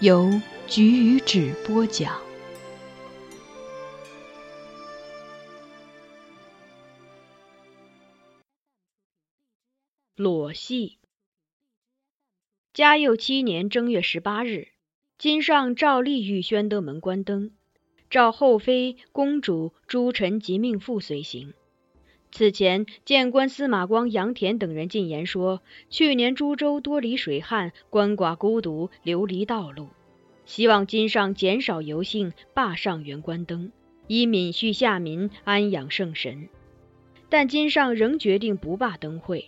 由菊与纸播讲。裸戏。嘉佑七年正月十八日，金上照例御宣德门关灯。召后妃、公主、诸臣及命妇随行。此前，谏官司马光、杨田等人进言说，去年株洲多罹水旱，鳏寡孤独，流离道路，希望今上减少游幸，罢上元关灯，以悯恤下民，安养圣神。但今上仍决定不罢灯会。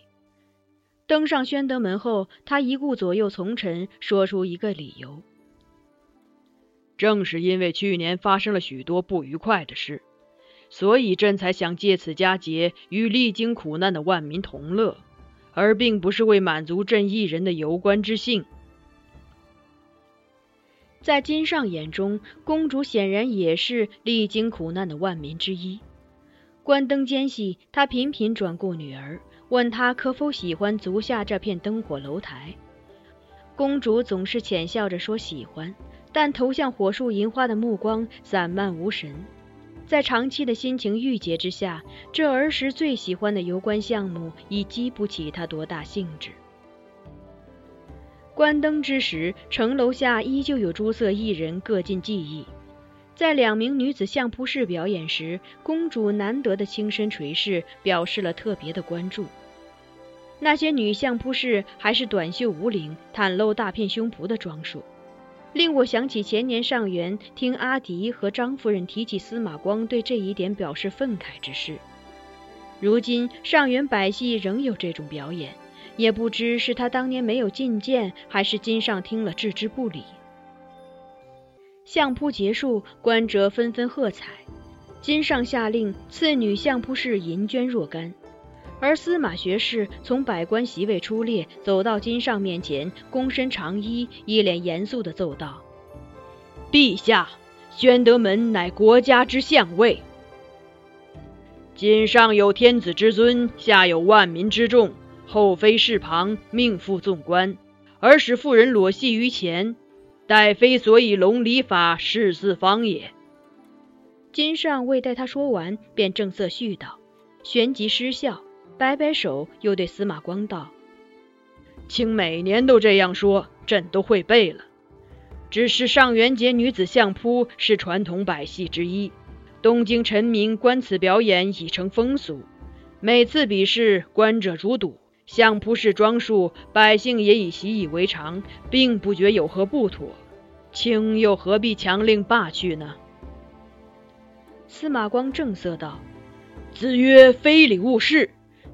登上宣德门后，他一顾左右从臣，说出一个理由。正是因为去年发生了许多不愉快的事，所以朕才想借此佳节与历经苦难的万民同乐，而并不是为满足朕一人的游观之兴。在金上眼中，公主显然也是历经苦难的万民之一。关灯间隙，他频频转顾女儿，问她可否喜欢足下这片灯火楼台。公主总是浅笑着说喜欢。但投向火树银花的目光散漫无神，在长期的心情郁结之下，这儿时最喜欢的游观项目已激不起他多大兴致。关灯之时，城楼下依旧有诸色艺人各尽技艺。在两名女子相扑式表演时，公主难得的轻身垂视，表示了特别的关注。那些女相扑式还是短袖无领，袒露大片胸脯的装束。令我想起前年上元听阿迪和张夫人提起司马光对这一点表示愤慨之事。如今上元百戏仍有这种表演，也不知是他当年没有进谏，还是今上听了置之不理。相扑结束，观者纷纷喝彩。金上下令赐女相扑士银绢若干。而司马学士从百官席位出列，走到金上面前，躬身长揖，一脸严肃地奏道：“陛下，宣德门乃国家之相位，今上有天子之尊，下有万民之众，后妃侍旁，命妇纵观，而使妇人裸戏于前，待非所以龙礼法事四方也。”金上未待他说完，便正色絮道，旋即失笑。摆摆手，又对司马光道：“卿每年都这样说，朕都会背了。只是上元节女子相扑是传统百戏之一，东京臣民观此表演已成风俗。每次比试，观者如堵，相扑式装束，百姓也已习以为常，并不觉有何不妥。卿又何必强令罢去呢？司马光正色道：“子曰：‘非礼勿视。’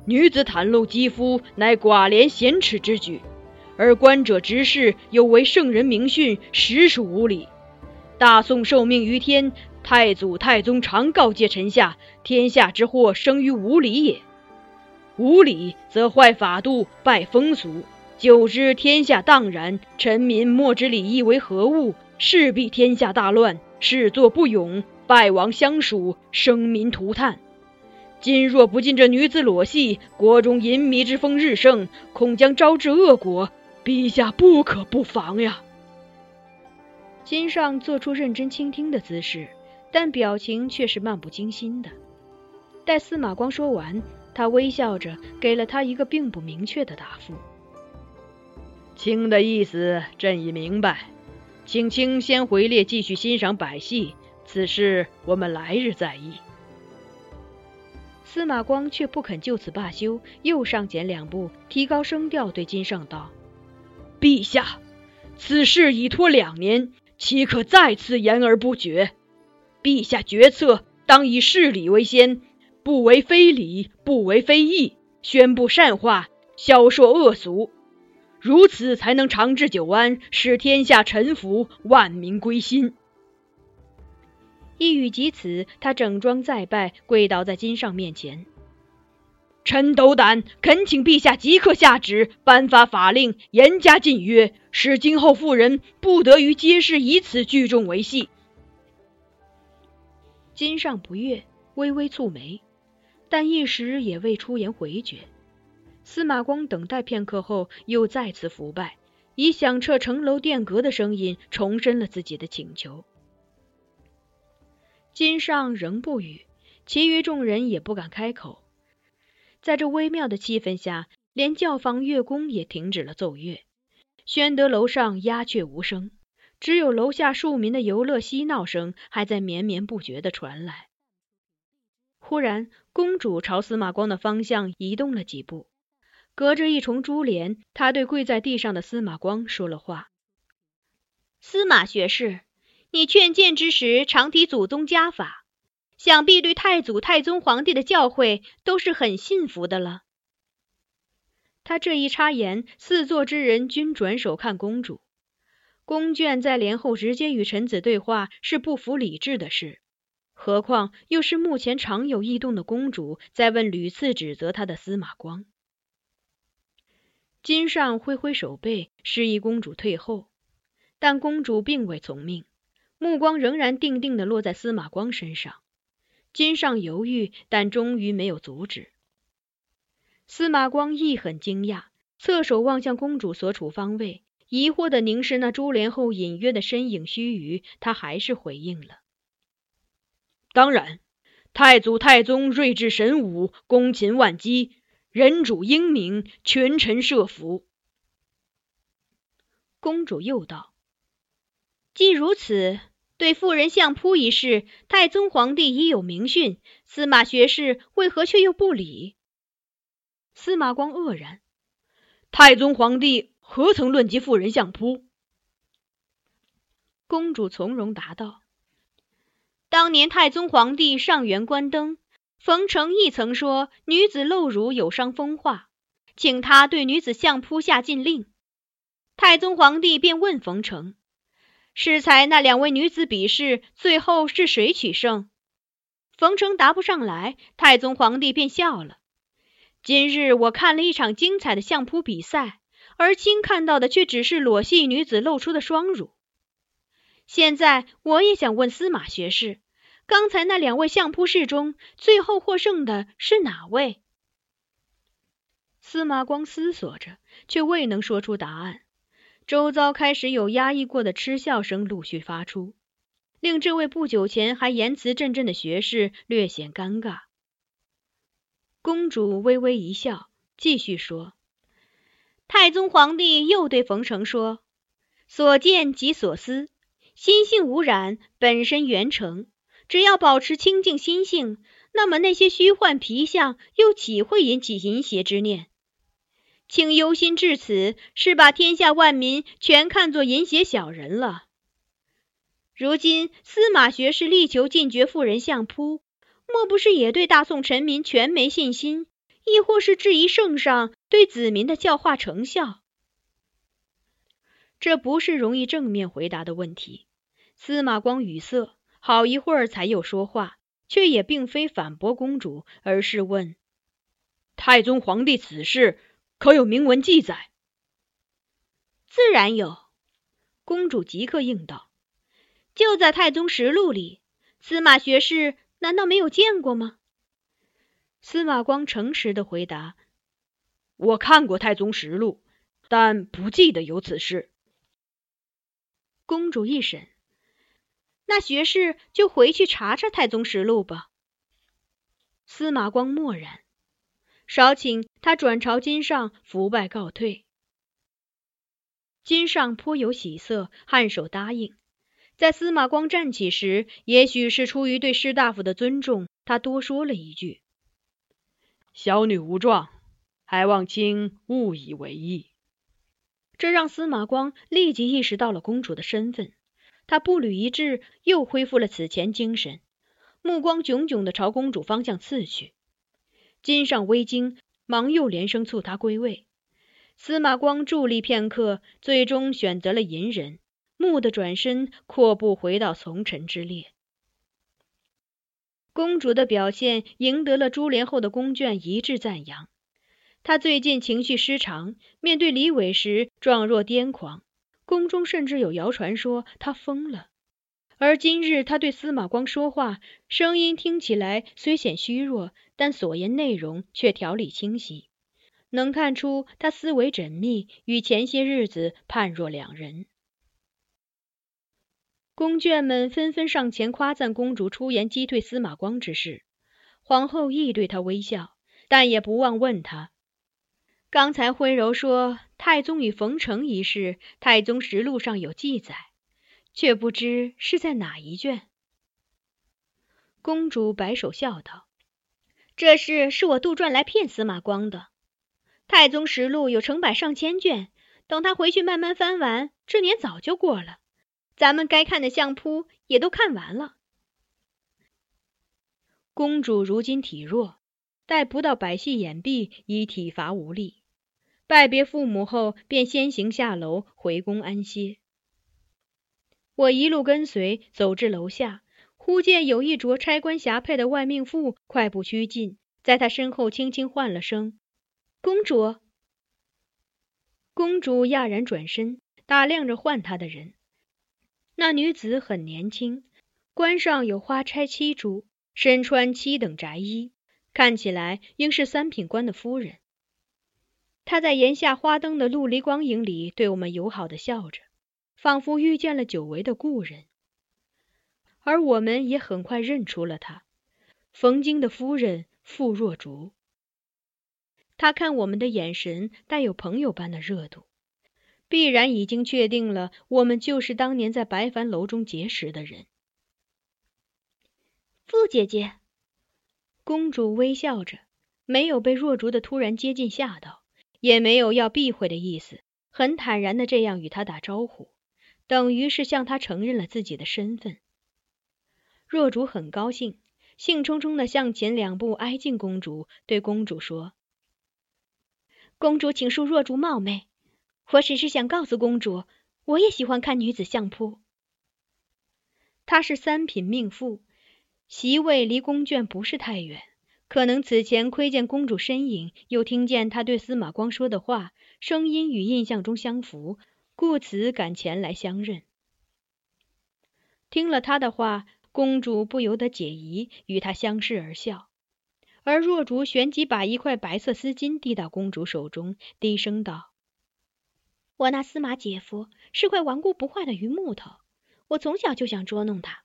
女子袒露肌肤，乃寡廉鲜耻之举。而观者直视，有违圣人明训，实属无礼。大宋受命于天，太祖、太宗常告诫臣下：天下之祸生于无礼也。无礼则坏法度，败风俗。”久之，天下荡然，臣民莫知礼义为何物，势必天下大乱，事作不勇，败亡相属，生民涂炭。今若不禁这女子裸戏，国中淫靡之风日盛，恐将招致恶果。陛下不可不防呀！金上做出认真倾听的姿势，但表情却是漫不经心的。待司马光说完，他微笑着给了他一个并不明确的答复。卿的意思朕已明白，请卿先回列继续欣赏百戏，此事我们来日再议。司马光却不肯就此罢休，又上前两步，提高声调对金圣道：“陛下，此事已拖两年，岂可再次言而不决？陛下决策当以事理为先，不为非礼，不为非义，宣布善化，消说恶俗。”如此才能长治久安，使天下臣服，万民归心。一语及此，他整装再拜，跪倒在金上面前。臣斗胆恳请陛下即刻下旨，颁发法令，严加禁约，使今后妇人不得于街市以此聚众为戏。金上不悦，微微蹙眉，但一时也未出言回绝。司马光等待片刻后，又再次伏拜，以响彻城楼殿阁的声音重申了自己的请求。金上仍不语，其余众人也不敢开口。在这微妙的气氛下，连教坊乐工也停止了奏乐。宣德楼上鸦雀无声，只有楼下庶民的游乐嬉闹声还在绵绵不绝的传来。忽然，公主朝司马光的方向移动了几步。隔着一重珠帘，她对跪在地上的司马光说了话：“司马学士，你劝谏之时常提祖宗家法，想必对太祖、太宗皇帝的教诲都是很信服的了。”他这一插言，四座之人均转手看公主。宫眷在帘后直接与臣子对话是不符礼制的事，何况又是目前常有异动的公主在问屡次指责他的司马光。金上挥挥手背，示意公主退后，但公主并未从命，目光仍然定定的落在司马光身上。金上犹豫，但终于没有阻止。司马光亦很惊讶，侧手望向公主所处方位，疑惑的凝视那珠帘后隐约的身影须臾，他还是回应了：“当然，太祖太宗睿智神武，功勤万机。”人主英明，群臣设服。公主又道：“既如此，对妇人相扑一事，太宗皇帝已有明训，司马学士为何却又不理？”司马光愕然：“太宗皇帝何曾论及妇人相扑？”公主从容答道：“当年太宗皇帝上元关灯。”冯承亦曾说女子露乳有伤风化，请他对女子相扑下禁令。太宗皇帝便问冯承：“适才那两位女子比试，最后是谁取胜？”冯承答不上来，太宗皇帝便笑了。今日我看了一场精彩的相扑比赛，而卿看到的却只是裸戏女子露出的双乳。现在我也想问司马学士。刚才那两位相扑士中，最后获胜的是哪位？司马光思索着，却未能说出答案。周遭开始有压抑过的嗤笑声陆续发出，令这位不久前还言辞振振的学士略显尴尬。公主微微一笑，继续说：“太宗皇帝又对冯承说：‘所见即所思，心性无染，本身圆成。’”只要保持清净心性，那么那些虚幻皮相又岂会引起淫邪之念？请忧心至此，是把天下万民全看作淫邪小人了。如今司马学士力求进爵妇人相扑，莫不是也对大宋臣民全没信心，亦或是质疑圣上对子民的教化成效？这不是容易正面回答的问题。司马光语塞，好一会儿才又说话，却也并非反驳公主，而是问：“太宗皇帝此事可有明文记载？”“自然有。”公主即刻应道。就在《太宗实录》里，司马学士难道没有见过吗？司马光诚实的回答：“我看过《太宗实录》，但不记得有此事。”公主一审，那学士就回去查查《太宗实录》吧。司马光默然，少顷，他转朝金上伏拜告退。金上颇有喜色，颔首答应。在司马光站起时，也许是出于对士大夫的尊重，他多说了一句：“小女无状，还望卿勿以为意。”这让司马光立即意识到了公主的身份，他步履一滞，又恢复了此前精神，目光炯炯的朝公主方向刺去。金上微惊，忙又连声促他归位。司马光伫立片刻，最终选择了隐忍。蓦地转身，阔步回到从臣之列。公主的表现赢得了株连后的宫眷一致赞扬。她最近情绪失常，面对李伟时状若癫狂，宫中甚至有谣传说她疯了。而今日他对司马光说话，声音听起来虽显虚弱，但所言内容却条理清晰，能看出他思维缜密，与前些日子判若两人。宫眷们纷纷上前夸赞公主出言击退司马光之事，皇后亦对他微笑，但也不忘问他：刚才徽柔说太宗与冯程一事，《太宗实录》上有记载，却不知是在哪一卷。公主摆手笑道：“这事是我杜撰来骗司马光的，《太宗实录》有成百上千卷，等他回去慢慢翻完，这年早就过了。”咱们该看的相扑也都看完了。公主如今体弱，待不到百戏演毕，已体乏无力。拜别父母后，便先行下楼回宫安歇。我一路跟随，走至楼下，忽见有一着差官霞帔的外命妇快步趋近，在他身后轻轻唤了声“公主”。公主讶然转身，打量着唤她的人。那女子很年轻，冠上有花钗七珠，身穿七等宅衣，看起来应是三品官的夫人。她在檐下花灯的陆离光影里，对我们友好的笑着，仿佛遇见了久违的故人。而我们也很快认出了他，冯京的夫人傅若竹。她看我们的眼神带有朋友般的热度。必然已经确定了，我们就是当年在白帆楼中结识的人。傅姐姐，公主微笑着，没有被若竹的突然接近吓到，也没有要避讳的意思，很坦然的这样与他打招呼，等于是向他承认了自己的身份。若竹很高兴，兴冲冲的向前两步挨近公主，对公主说：“公主，请恕若竹冒昧。”我只是想告诉公主，我也喜欢看女子相扑。她是三品命妇，席位离宫眷不是太远，可能此前窥见公主身影，又听见她对司马光说的话，声音与印象中相符，故此赶前来相认。听了他的话，公主不由得解疑，与他相视而笑。而若竹旋即把一块白色丝巾递到公主手中，低声道。我那司马姐夫是块顽固不化的榆木头，我从小就想捉弄他，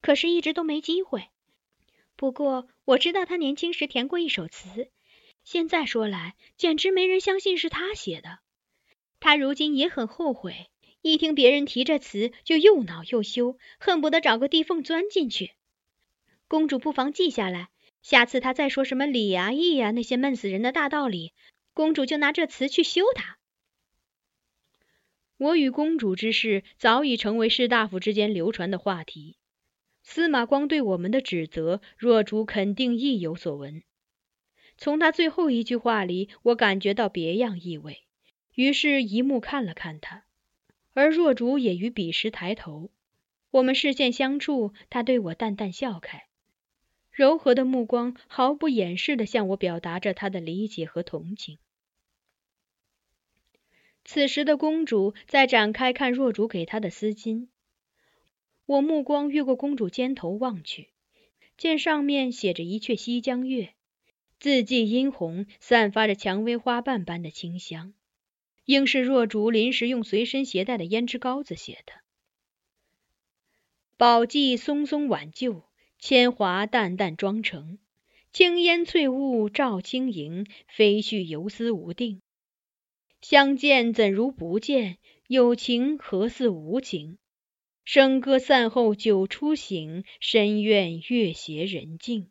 可是一直都没机会。不过我知道他年轻时填过一首词，现在说来，简直没人相信是他写的。他如今也很后悔，一听别人提这词，就又恼又羞，恨不得找个地缝钻进去。公主不妨记下来，下次他再说什么礼啊义啊那些闷死人的大道理。公主就拿这词去羞他。我与公主之事早已成为士大夫之间流传的话题。司马光对我们的指责，若主肯定亦有所闻。从他最后一句话里，我感觉到别样意味，于是一目看了看他，而若竹也于彼时抬头。我们视线相触，他对我淡淡笑开，柔和的目光毫不掩饰地向我表达着他的理解和同情。此时的公主在展开看若竹给她的丝巾，我目光越过公主肩头望去，见上面写着一阙西江月，字迹殷红，散发着蔷薇花瓣般的清香，应是若竹临时用随身携带的胭脂膏子写的。宝髻松松挽就，铅华淡淡妆成，青烟翠雾照轻盈，飞絮游丝无定。相见怎如不见？有情何似无情？笙歌散后酒初醒，深院月斜人静。